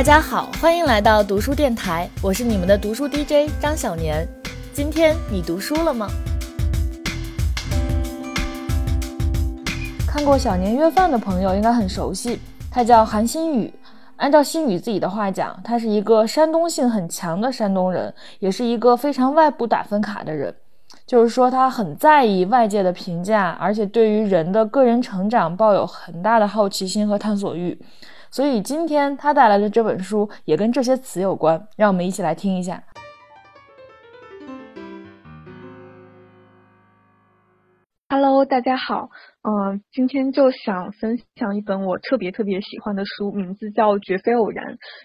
大家好，欢迎来到读书电台，我是你们的读书 DJ 张小年。今天你读书了吗？看过《小年约饭》的朋友应该很熟悉，他叫韩新宇。按照新宇自己的话讲，他是一个山东性很强的山东人，也是一个非常外部打分卡的人。就是说，他很在意外界的评价，而且对于人的个人成长抱有很大的好奇心和探索欲。所以今天他带来的这本书也跟这些词有关，让我们一起来听一下。Hello，大家好，嗯，今天就想分享一本我特别特别喜欢的书，名字叫《绝非偶然》。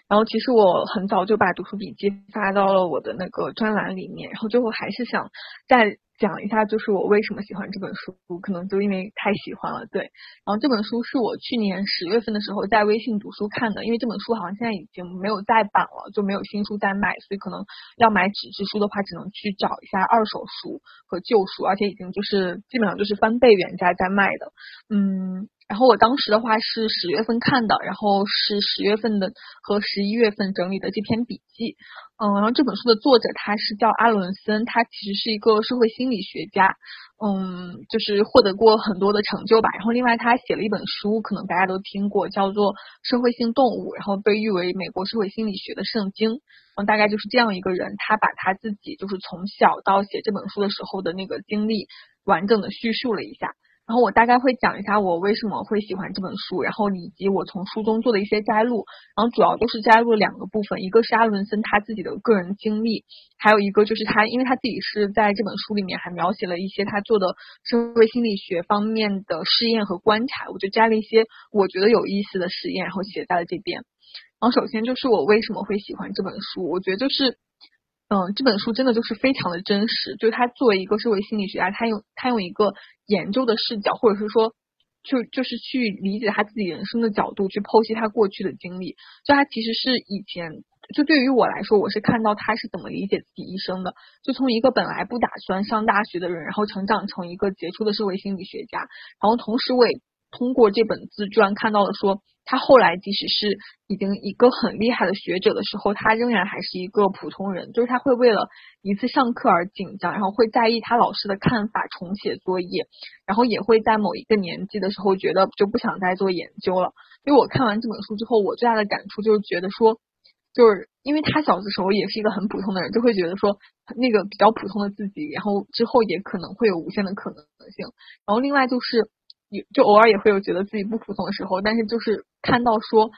然后其实我很早就把读书笔记发到了我的那个专栏里面，然后最后还是想再。讲一下，就是我为什么喜欢这本书，可能就因为太喜欢了，对。然后这本书是我去年十月份的时候在微信读书看的，因为这本书好像现在已经没有再版了，就没有新书在卖，所以可能要买纸质书的话，只能去找一下二手书和旧书，而且已经就是基本上就是翻倍原价在卖的，嗯。然后我当时的话是十月份看的，然后是十月份的和十一月份整理的这篇笔记，嗯，然后这本书的作者他是叫阿伦森，他其实是一个社会心理学家，嗯，就是获得过很多的成就吧。然后另外他写了一本书，可能大家都听过，叫做《社会性动物》，然后被誉为美国社会心理学的圣经。嗯，大概就是这样一个人，他把他自己就是从小到写这本书的时候的那个经历完整的叙述了一下。然后我大概会讲一下我为什么会喜欢这本书，然后以及我从书中做的一些摘录，然后主要都是摘录了两个部分，一个是阿伦森他自己的个人经历，还有一个就是他，因为他自己是在这本书里面还描写了一些他做的社会心理学方面的试验和观察，我就摘了一些我觉得有意思的实验，然后写在了这边。然后首先就是我为什么会喜欢这本书，我觉得就是。嗯，这本书真的就是非常的真实，就是他作为一个社会心理学家，他用他用一个研究的视角，或者是说，就就是去理解他自己人生的角度去剖析他过去的经历。就他其实是以前，就对于我来说，我是看到他是怎么理解自己一生的，就从一个本来不打算上大学的人，然后成长成一个杰出的社会心理学家，然后同时我也通过这本自传看到了说。他后来即使是已经一个很厉害的学者的时候，他仍然还是一个普通人，就是他会为了一次上课而紧张，然后会在意他老师的看法，重写作业，然后也会在某一个年纪的时候觉得就不想再做研究了。因为我看完这本书之后，我最大的感触就是觉得说，就是因为他小的时候也是一个很普通的人，就会觉得说那个比较普通的自己，然后之后也可能会有无限的可能性。然后另外就是。就偶尔也会有觉得自己不普通的时候，但是就是看到说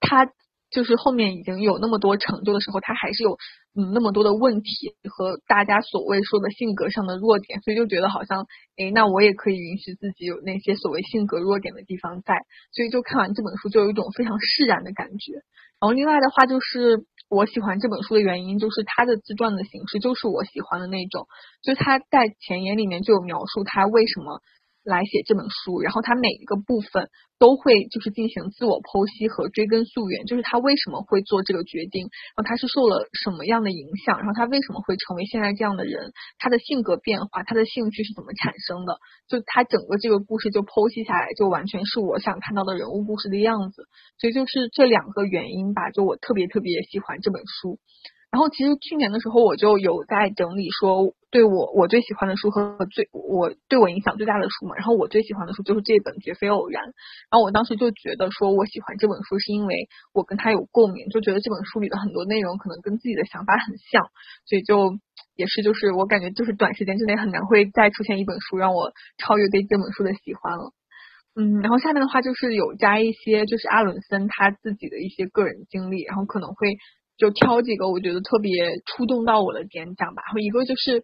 他就是后面已经有那么多成就的时候，他还是有嗯那么多的问题和大家所谓说的性格上的弱点，所以就觉得好像诶，那我也可以允许自己有那些所谓性格弱点的地方在，所以就看完这本书就有一种非常释然的感觉。然后另外的话就是我喜欢这本书的原因，就是他的自传的形式就是我喜欢的那种，就是他在前言里面就有描述他为什么。来写这本书，然后他每一个部分都会就是进行自我剖析和追根溯源，就是他为什么会做这个决定，然后他是受了什么样的影响，然后他为什么会成为现在这样的人，他的性格变化，他的兴趣是怎么产生的，就他整个这个故事就剖析下来，就完全是我想看到的人物故事的样子，所以就是这两个原因吧，就我特别特别喜欢这本书。然后其实去年的时候我就有在整理说，对我我最喜欢的书和最我对我影响最大的书嘛。然后我最喜欢的书就是这本《绝非偶然》。然后我当时就觉得说我喜欢这本书是因为我跟他有共鸣，就觉得这本书里的很多内容可能跟自己的想法很像，所以就也是就是我感觉就是短时间之内很难会再出现一本书让我超越对这本书的喜欢了。嗯，然后下面的话就是有加一些就是阿伦森他自己的一些个人经历，然后可能会。就挑几个我觉得特别触动到我的点讲吧。然后一个就是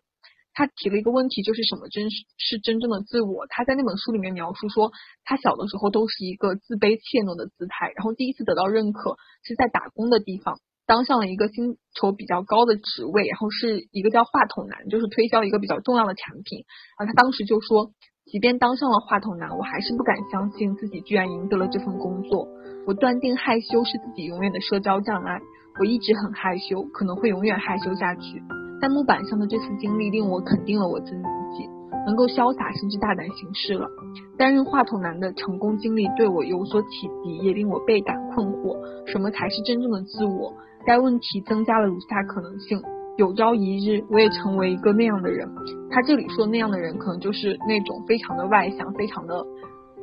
他提了一个问题，就是什么真是真正的自我？他在那本书里面描述说，他小的时候都是一个自卑怯懦的姿态，然后第一次得到认可是在打工的地方，当上了一个薪酬比较高的职位，然后是一个叫话筒男，就是推销一个比较重要的产品。然后他当时就说，即便当上了话筒男，我还是不敢相信自己居然赢得了这份工作。我断定害羞是自己永远的社交障碍。我一直很害羞，可能会永远害羞下去。但木板上的这次经历令我肯定了我自己，能够潇洒甚至大胆行事了。担任话筒男的成功经历对我有所启迪，也令我倍感困惑，什么才是真正的自我？该问题增加了如下可能性：有朝一日我也成为一个那样的人。他这里说那样的人，可能就是那种非常的外向，非常的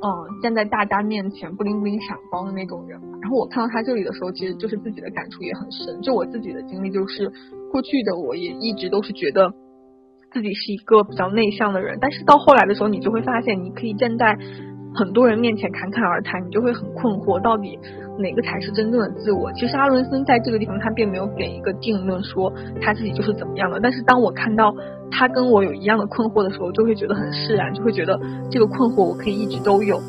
嗯站在大家面前不灵不灵闪光的那种人。然后我看到他这里的时候，其实就是自己的感触也很深。就我自己的经历，就是过去的我也一直都是觉得。自己是一个比较内向的人，但是到后来的时候，你就会发现，你可以站在很多人面前侃侃而谈，你就会很困惑，到底哪个才是真正的自我？其实阿伦森在这个地方他并没有给一个定论，说他自己就是怎么样的。但是当我看到他跟我有一样的困惑的时候，就会觉得很释然，就会觉得这个困惑我可以一直都有。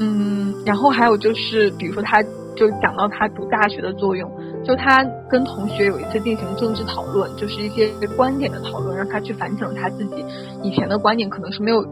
嗯，然后还有就是，比如说他。就讲到他读大学的作用，就他跟同学有一次进行政治讨论，就是一些观点的讨论，让他去反省他自己以前的观点，可能是没有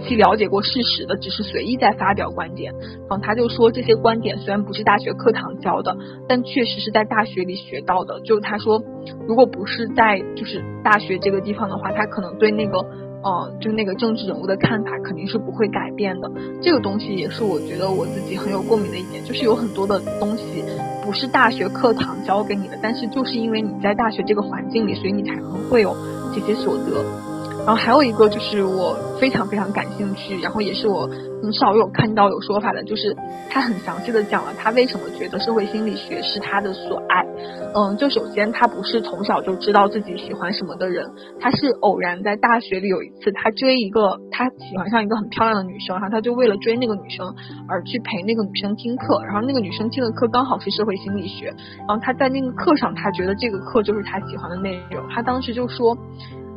去了解过事实的，只是随意在发表观点。然后他就说这些观点虽然不是大学课堂教的，但确实是在大学里学到的。就他说，如果不是在就是大学这个地方的话，他可能对那个。呃，就那个政治人物的看法肯定是不会改变的。这个东西也是我觉得我自己很有共鸣的一点，就是有很多的东西不是大学课堂教给你的，但是就是因为你在大学这个环境里，所以你才能会有这些所得。然后还有一个就是我非常非常感兴趣，然后也是我很少有看到有说法的，就是他很详细的讲了他为什么觉得社会心理学是他的所爱。嗯，就首先他不是从小就知道自己喜欢什么的人，他是偶然在大学里有一次他追一个他喜欢上一个很漂亮的女生，然后他就为了追那个女生而去陪那个女生听课，然后那个女生听的课刚好是社会心理学，然后他在那个课上他觉得这个课就是他喜欢的内容，他当时就说。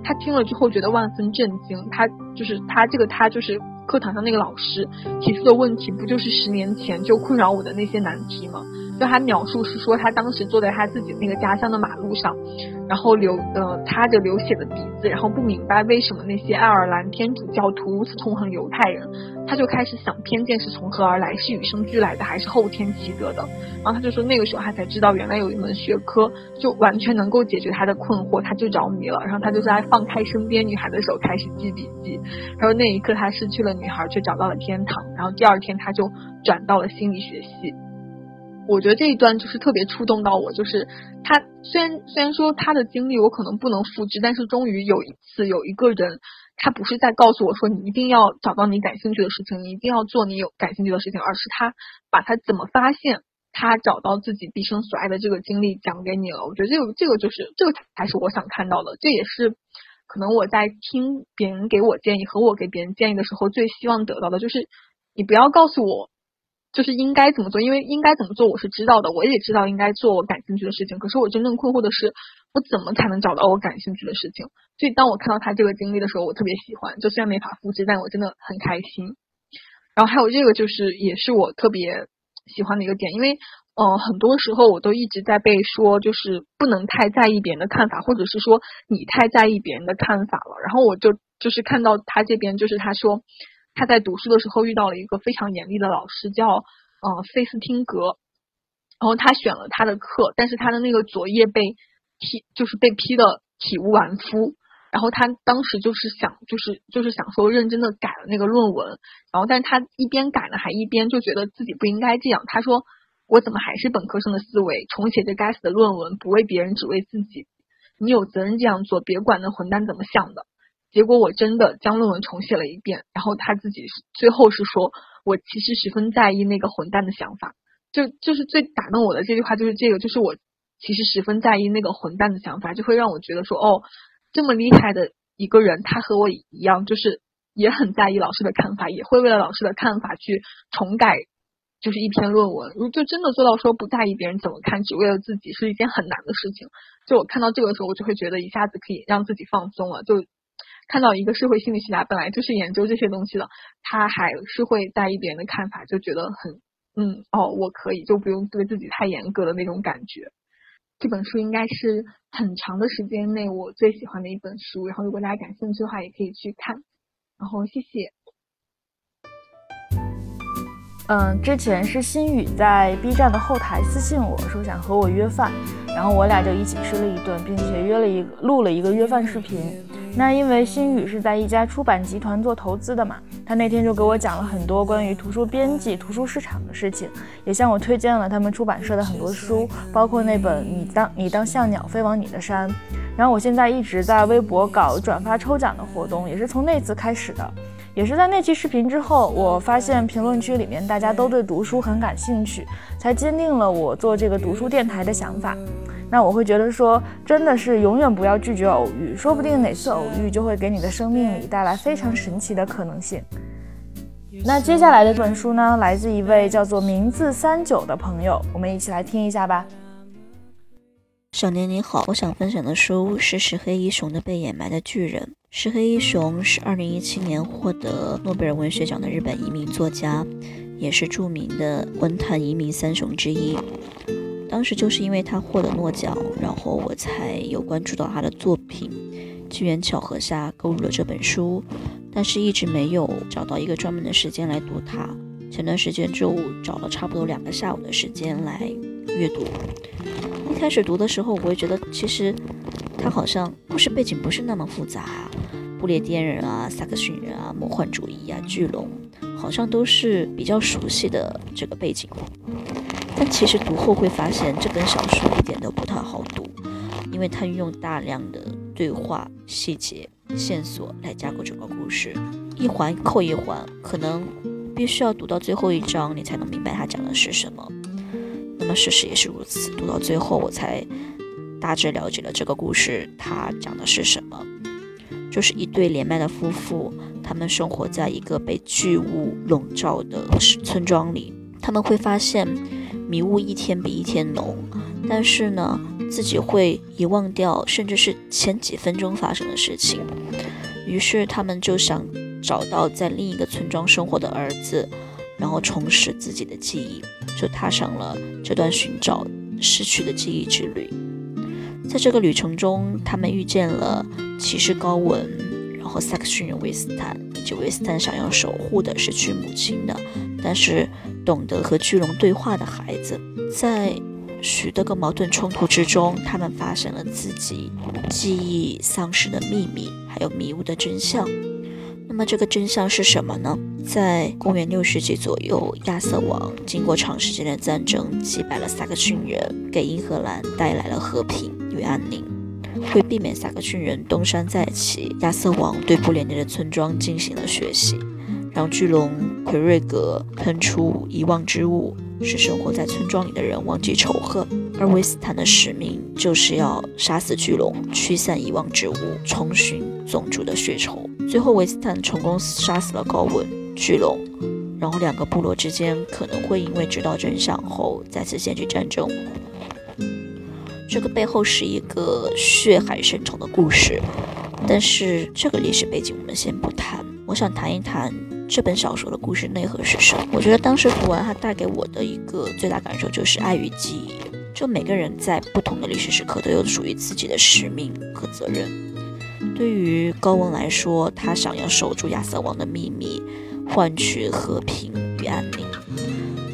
他听了之后觉得万分震惊，他就是他这个他就是课堂上那个老师提出的问题，不就是十年前就困扰我的那些难题吗？就他描述是说，他当时坐在他自己那个家乡的马路上，然后流呃擦着流血的鼻子，然后不明白为什么那些爱尔兰天主教徒如此痛恨犹太人，他就开始想偏见是从何而来，是与生俱来的还是后天习得的？然后他就说那个时候他才知道，原来有一门学科就完全能够解决他的困惑，他就着迷了。然后他就在放开身边女孩的手开始记笔记，然后那一刻他失去了女孩，却找到了天堂。然后第二天他就转到了心理学系。我觉得这一段就是特别触动到我，就是他虽然虽然说他的经历我可能不能复制，但是终于有一次有一个人，他不是在告诉我说你一定要找到你感兴趣的事情，你一定要做你有感兴趣的事情，而是他把他怎么发现他找到自己毕生所爱的这个经历讲给你了。我觉得这个这个就是这个才是我想看到的，这也是可能我在听别人给我建议和我给别人建议的时候最希望得到的，就是你不要告诉我。就是应该怎么做，因为应该怎么做我是知道的，我也知道应该做我感兴趣的事情。可是我真正困惑的是，我怎么才能找到我感兴趣的事情？所以当我看到他这个经历的时候，我特别喜欢。就虽然没法复制，但我真的很开心。然后还有这个，就是也是我特别喜欢的一个点，因为呃，很多时候我都一直在被说，就是不能太在意别人的看法，或者是说你太在意别人的看法了。然后我就就是看到他这边，就是他说。他在读书的时候遇到了一个非常严厉的老师，叫呃费斯汀格，然后他选了他的课，但是他的那个作业被批，就是被批的体无完肤。然后他当时就是想，就是就是想说认真的改了那个论文，然后但是他一边改呢，还一边就觉得自己不应该这样。他说我怎么还是本科生的思维，重写这该死的论文，不为别人，只为自己。你有责任这样做，别管那混蛋怎么想的。结果我真的将论文重写了一遍，然后他自己最后是说，我其实十分在意那个混蛋的想法，就就是最打动我的这句话就是这个，就是我其实十分在意那个混蛋的想法，就会让我觉得说，哦，这么厉害的一个人，他和我一样，就是也很在意老师的看法，也会为了老师的看法去重改，就是一篇论文。如就真的做到说不在意别人怎么看，只为了自己，是一件很难的事情。就我看到这个时候，我就会觉得一下子可以让自己放松了，就。看到一个社会心理学家本来就是研究这些东西的，他还是会在意别人的看法，就觉得很嗯哦，我可以就不用对自己太严格的那种感觉。这本书应该是很长的时间内我最喜欢的一本书，然后如果大家感兴趣的话，也可以去看。然后谢谢。嗯，之前是心雨在 B 站的后台私信我说想和我约饭，然后我俩就一起吃了一顿，并且约了一个录了一个约饭视频。那因为新宇是在一家出版集团做投资的嘛，他那天就给我讲了很多关于图书编辑、图书市场的事情，也向我推荐了他们出版社的很多书，包括那本《你当你当像鸟飞往你的山》。然后我现在一直在微博搞转发抽奖的活动，也是从那次开始的。也是在那期视频之后，我发现评论区里面大家都对读书很感兴趣，才坚定了我做这个读书电台的想法。那我会觉得说，真的是永远不要拒绝偶遇，说不定哪次偶遇就会给你的生命里带来非常神奇的可能性。那接下来的这本书呢，来自一位叫做名字三九的朋友，我们一起来听一下吧。少年你好，我想分享的书是石黑一雄的《被掩埋的巨人》。石黑一雄是二零一七年获得诺贝尔文学奖的日本移民作家，也是著名的文坛移民三雄之一。当时就是因为他获得诺奖，然后我才有关注到他的作品，机缘巧合下购入了这本书，但是一直没有找到一个专门的时间来读它。前段时间就找了差不多两个下午的时间来阅读。一开始读的时候，我会觉得其实。他好像故事背景不是那么复杂，不列颠人啊、萨克逊人啊、魔幻主义啊、巨龙，好像都是比较熟悉的这个背景。但其实读后会发现，这本小说一点都不太好读，因为它运用大量的对话、细节、线索来架构整个故事，一环扣一环，可能必须要读到最后一章，你才能明白它讲的是什么。那么事实也是如此，读到最后我才。大致了解了这个故事，它讲的是什么？就是一对连麦的夫妇，他们生活在一个被巨雾笼罩的村庄里。他们会发现迷雾一天比一天浓，但是呢，自己会遗忘掉，甚至是前几分钟发生的事情。于是他们就想找到在另一个村庄生活的儿子，然后重拾自己的记忆，就踏上了这段寻找失去的记忆之旅。在这个旅程中，他们遇见了骑士高文，然后萨克逊人威斯坦，以及威斯坦想要守护的失去母亲的，但是懂得和巨龙对话的孩子。在许多个矛盾冲突之中，他们发现了自己记忆丧失的秘密，还有迷雾的真相。那么这个真相是什么呢？在公元六世纪左右，亚瑟王经过长时间的战争，击败了萨克逊人，给英格兰带来了和平与安宁。为避免萨克逊人东山再起，亚瑟王对布列尼的村庄进行了学习，让巨龙奎瑞格喷出遗忘之物，使生活在村庄里的人忘记仇恨。而维斯坦的使命就是要杀死巨龙，驱散遗忘之物，重寻宗主的血仇。最后，维斯坦成功杀死了高文。巨龙，然后两个部落之间可能会因为知道真相后再次掀起战争。这个背后是一个血海深仇的故事，但是这个历史背景我们先不谈。我想谈一谈这本小说的故事内核是什么。我觉得当时读完它带给我的一个最大感受就是爱与记忆。就每个人在不同的历史时刻都有属于自己的使命和责任。对于高文来说，他想要守住亚瑟王的秘密。换取和平与安宁。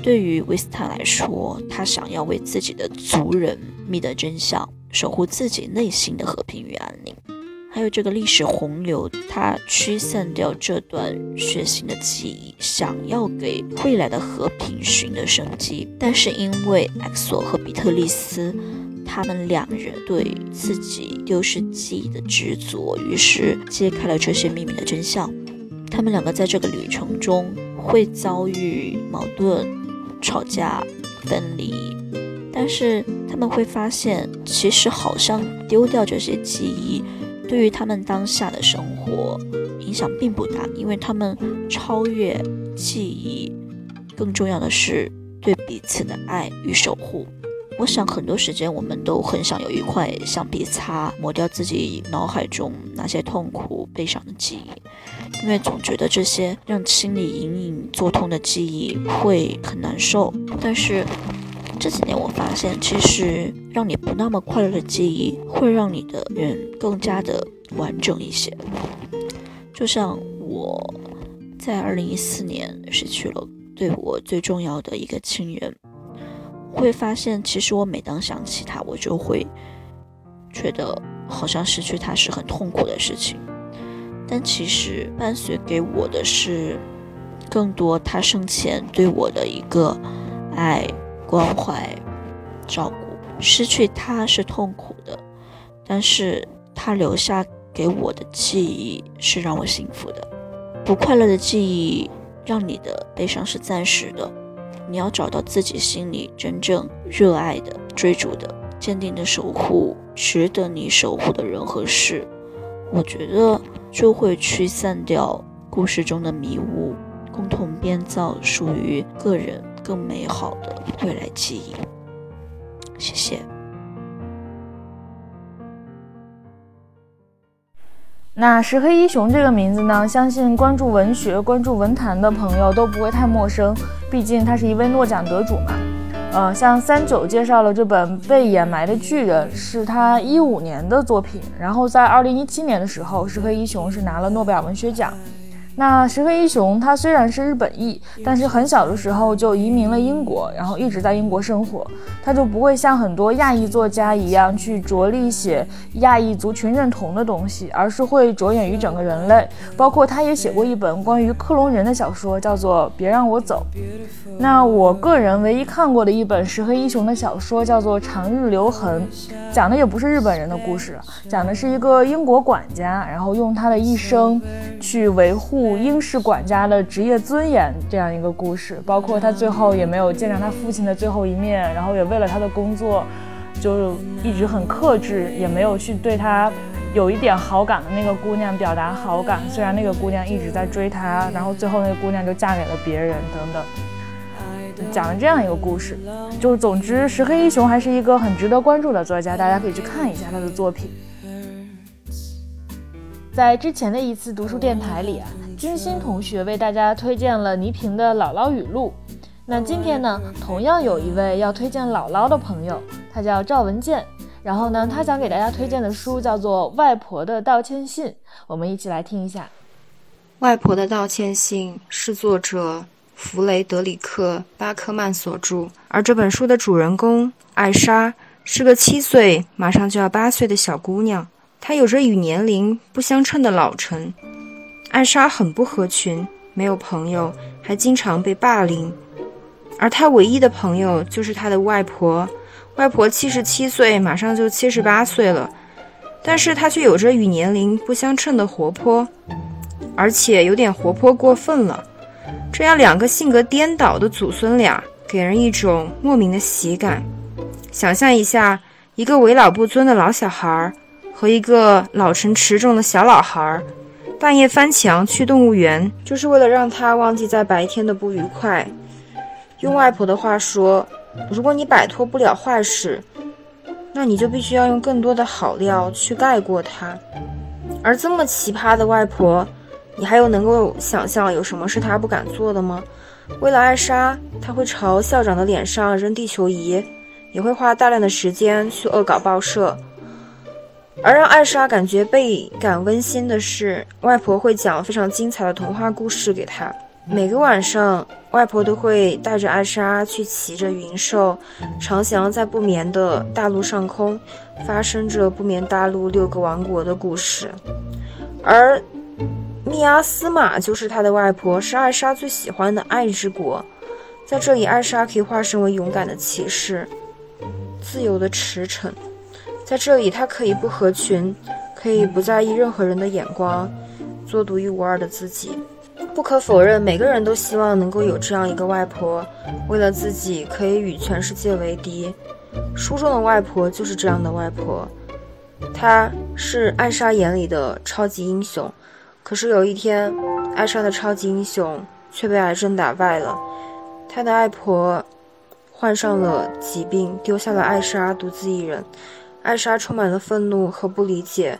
对于威斯坦来说，他想要为自己的族人觅得真相，守护自己内心的和平与安宁。还有这个历史洪流，它驱散掉这段血腥的记忆，想要给未来的和平寻得生机。但是因为埃索和比特利斯，他们两人对自己丢失记忆的执着，于是揭开了这些秘密的真相。他们两个在这个旅程中会遭遇矛盾、吵架、分离，但是他们会发现，其实好像丢掉这些记忆，对于他们当下的生活影响并不大，因为他们超越记忆，更重要的是对彼此的爱与守护。我想很多时间，我们都很想有一块橡皮擦，抹掉自己脑海中那些痛苦、悲伤的记忆，因为总觉得这些让心里隐隐作痛的记忆会很难受。但是这几年我发现，其实让你不那么快乐的记忆，会让你的人更加的完整一些。就像我在二零一四年失去了对我最重要的一个亲人。会发现，其实我每当想起他，我就会觉得好像失去他是很痛苦的事情。但其实伴随给我的是更多他生前对我的一个爱、关怀、照顾。失去他是痛苦的，但是他留下给我的记忆是让我幸福的。不快乐的记忆让你的悲伤是暂时的，你要找到自己心里真正热爱的、追逐的、坚定的守护值得你守护的人和事。我觉得就会驱散掉故事中的迷雾，共同编造属于个人更美好的未来记忆。谢谢。那石黑一雄这个名字呢，相信关注文学、关注文坛的朋友都不会太陌生，毕竟他是一位诺奖得主嘛。呃，像三九介绍了这本《被掩埋的巨人》，是他一五年的作品，然后在二零一七年的时候，石黑一雄是拿了诺贝尔文学奖。那石黑一雄他虽然是日本裔，但是很小的时候就移民了英国，然后一直在英国生活。他就不会像很多亚裔作家一样去着力写亚裔族群认同的东西，而是会着眼于整个人类。包括他也写过一本关于克隆人的小说，叫做《别让我走》。那我个人唯一看过的一本石黑一雄的小说叫做《长日留痕》，讲的也不是日本人的故事，讲的是一个英国管家，然后用他的一生去维护。英式管家的职业尊严这样一个故事，包括他最后也没有见上他父亲的最后一面，然后也为了他的工作，就一直很克制，也没有去对他有一点好感的那个姑娘表达好感。虽然那个姑娘一直在追他，然后最后那个姑娘就嫁给了别人等等，讲了这样一个故事。就是总之，石黑一雄还是一个很值得关注的作家，大家可以去看一下他的作品。在之前的一次读书电台里啊。金星同学为大家推荐了倪萍的《姥姥语录》，那今天呢，同样有一位要推荐姥姥的朋友，他叫赵文健，然后呢，他想给大家推荐的书叫做《外婆的道歉信》，我们一起来听一下。《外婆的道歉信》是作者弗雷德里克·巴克曼所著，而这本书的主人公艾莎是个七岁马上就要八岁的小姑娘，她有着与年龄不相称的老成。艾莎很不合群，没有朋友，还经常被霸凌。而她唯一的朋友就是她的外婆。外婆七十七岁，马上就七十八岁了，但是她却有着与年龄不相称的活泼，而且有点活泼过分了。这样两个性格颠倒的祖孙俩，给人一种莫名的喜感。想象一下，一个为老不尊的老小孩儿和一个老成持重的小老孩儿。半夜翻墙去动物园，就是为了让他忘记在白天的不愉快。用外婆的话说，如果你摆脱不了坏事，那你就必须要用更多的好料去盖过它。而这么奇葩的外婆，你还有能够想象有什么是她不敢做的吗？为了艾莎，她会朝校长的脸上扔地球仪，也会花大量的时间去恶搞报社。而让艾莎感觉倍感温馨的是，外婆会讲非常精彩的童话故事给她。每个晚上，外婆都会带着艾莎去骑着云兽，长翔在不眠的大陆上空，发生着不眠大陆六个王国的故事。而密阿斯玛就是她的外婆，是艾莎最喜欢的爱之国。在这里，艾莎可以化身为勇敢的骑士，自由的驰骋。在这里，他可以不合群，可以不在意任何人的眼光，做独一无二的自己。不可否认，每个人都希望能够有这样一个外婆，为了自己可以与全世界为敌。书中的外婆就是这样的外婆，她是艾莎眼里的超级英雄。可是有一天，艾莎的超级英雄却被癌症打败了，她的外婆患上了疾病，丢下了艾莎独自一人。艾莎充满了愤怒和不理解。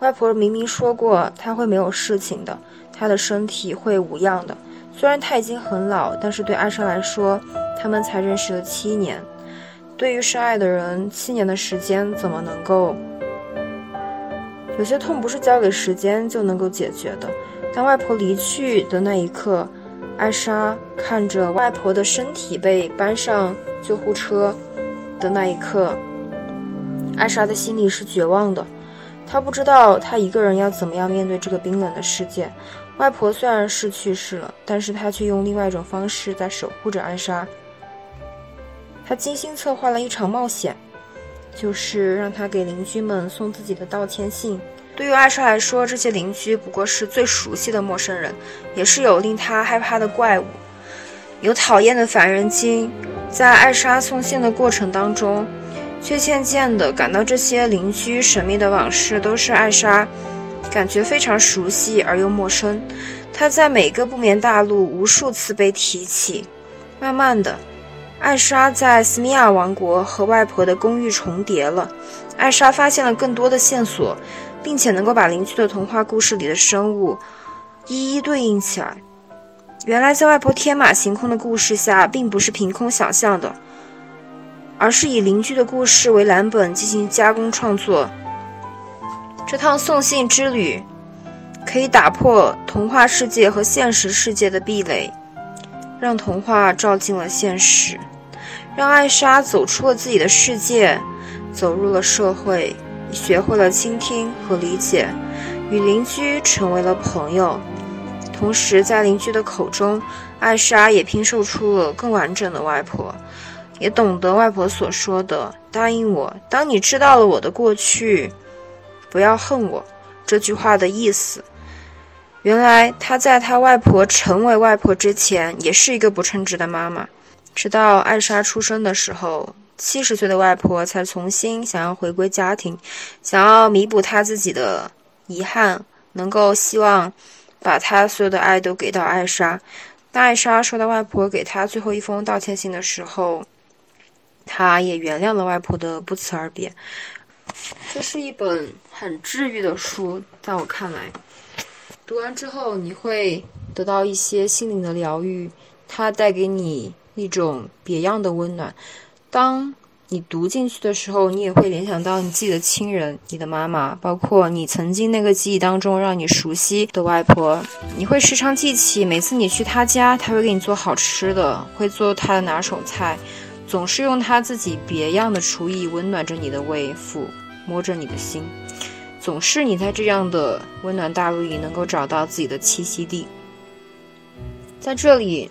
外婆明明说过她会没有事情的，她的身体会无恙的。虽然她已经很老，但是对艾莎来说，他们才认识了七年。对于深爱的人，七年的时间怎么能够？有些痛不是交给时间就能够解决的。当外婆离去的那一刻，艾莎看着外婆的身体被搬上救护车的那一刻。艾莎的心里是绝望的，她不知道她一个人要怎么样面对这个冰冷的世界。外婆虽然是去世了，但是她却用另外一种方式在守护着艾莎。他精心策划了一场冒险，就是让他给邻居们送自己的道歉信。对于艾莎来说，这些邻居不过是最熟悉的陌生人，也是有令他害怕的怪物，有讨厌的烦人精。在艾莎送信的过程当中，却渐渐地感到这些邻居神秘的往事都是艾莎感觉非常熟悉而又陌生。她在每个不眠大陆无数次被提起。慢慢的，艾莎在斯米亚王国和外婆的公寓重叠了。艾莎发现了更多的线索。并且能够把邻居的童话故事里的生物一一对应起来。原来，在外婆天马行空的故事下，并不是凭空想象的，而是以邻居的故事为蓝本进行加工创作。这趟送信之旅可以打破童话世界和现实世界的壁垒，让童话照进了现实，让艾莎走出了自己的世界，走入了社会。学会了倾听和理解，与邻居成为了朋友。同时，在邻居的口中，艾莎也拼凑出了更完整的外婆，也懂得外婆所说的“答应我，当你知道了我的过去，不要恨我”这句话的意思。原来，她在她外婆成为外婆之前，也是一个不称职的妈妈。直到艾莎出生的时候。七十岁的外婆才重新想要回归家庭，想要弥补她自己的遗憾，能够希望把她所有的爱都给到艾莎。当艾莎收到外婆给她最后一封道歉信的时候，他也原谅了外婆的不辞而别。这是一本很治愈的书，在我看来，读完之后你会得到一些心灵的疗愈，它带给你一种别样的温暖。当你读进去的时候，你也会联想到你自己的亲人，你的妈妈，包括你曾经那个记忆当中让你熟悉的外婆。你会时常记起，每次你去她家，她会给你做好吃的，会做她的拿手菜，总是用她自己别样的厨艺温暖着你的胃，抚摸着你的心。总是你在这样的温暖大陆里能够找到自己的栖息地。在这里，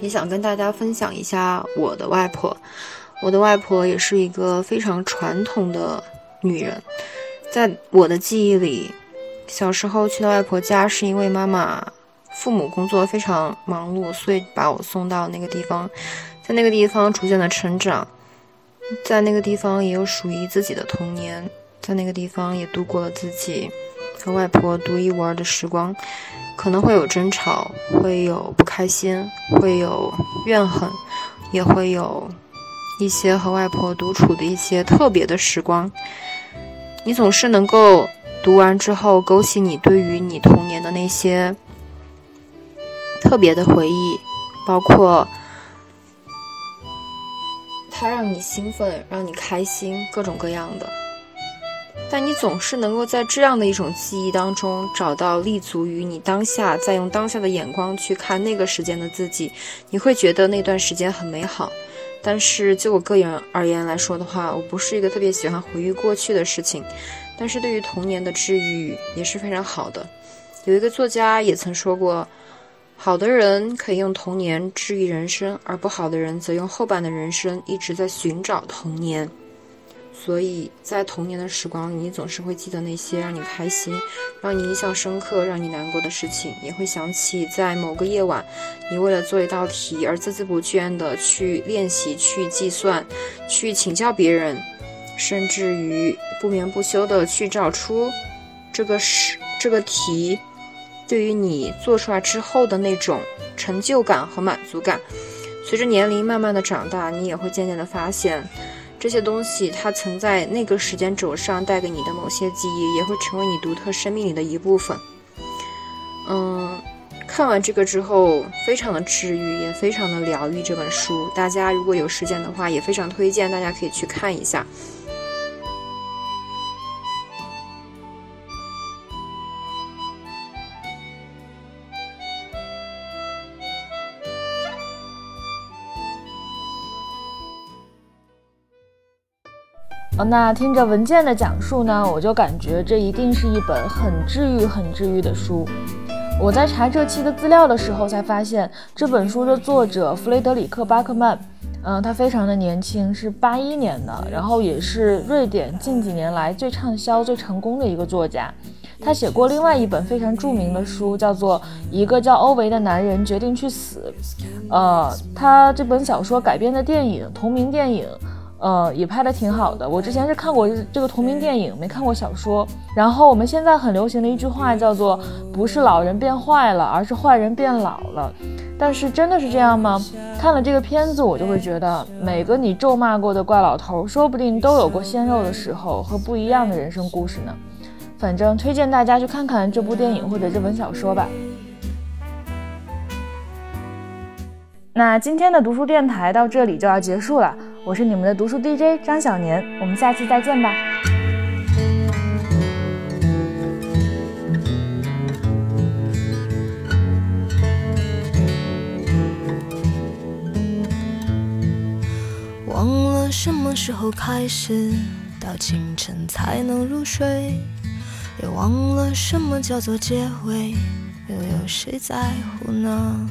也想跟大家分享一下我的外婆。我的外婆也是一个非常传统的女人，在我的记忆里，小时候去到外婆家是因为妈妈父母工作非常忙碌，所以把我送到那个地方，在那个地方逐渐的成长，在那个地方也有属于自己的童年，在那个地方也度过了自己和外婆独一无二的时光，可能会有争吵，会有不开心，会有怨恨，也会有。一些和外婆独处的一些特别的时光，你总是能够读完之后勾起你对于你童年的那些特别的回忆，包括它让你兴奋、让你开心，各种各样的。但你总是能够在这样的一种记忆当中找到立足于你当下，再用当下的眼光去看那个时间的自己，你会觉得那段时间很美好。但是就我个人而言来说的话，我不是一个特别喜欢回忆过去的事情。但是对于童年的治愈也是非常好的。有一个作家也曾说过，好的人可以用童年治愈人生，而不好的人则用后半的人生一直在寻找童年。所以在童年的时光里，你总是会记得那些让你开心、让你印象深刻、让你难过的事情，也会想起在某个夜晚，你为了做一道题而孜孜不倦地去练习、去计算、去请教别人，甚至于不眠不休地去找出这个是这个题对于你做出来之后的那种成就感和满足感。随着年龄慢慢的长大，你也会渐渐的发现。这些东西，它曾在那个时间轴上带给你的某些记忆，也会成为你独特生命里的一部分。嗯，看完这个之后，非常的治愈，也非常的疗愈。这本书，大家如果有时间的话，也非常推荐大家可以去看一下。那听着文件的讲述呢，我就感觉这一定是一本很治愈、很治愈的书。我在查这期的资料的时候才发现，这本书的作者弗雷德里克·巴克曼，嗯，他非常的年轻，是八一年的，然后也是瑞典近几年来最畅销、最成功的一个作家。他写过另外一本非常著名的书，叫做《一个叫欧维的男人决定去死》。呃，他这本小说改编的电影，同名电影。呃，也拍的挺好的。我之前是看过这个同名电影，没看过小说。然后我们现在很流行的一句话叫做“不是老人变坏了，而是坏人变老了”。但是真的是这样吗？看了这个片子，我就会觉得每个你咒骂过的怪老头，说不定都有过鲜肉的时候和不一样的人生故事呢。反正推荐大家去看看这部电影或者这本小说吧。那今天的读书电台到这里就要结束了。我是你们的读书 DJ 张小年，我们下期再见吧。忘了什么时候开始，到清晨才能入睡，也忘了什么叫做结尾，又有谁在乎呢？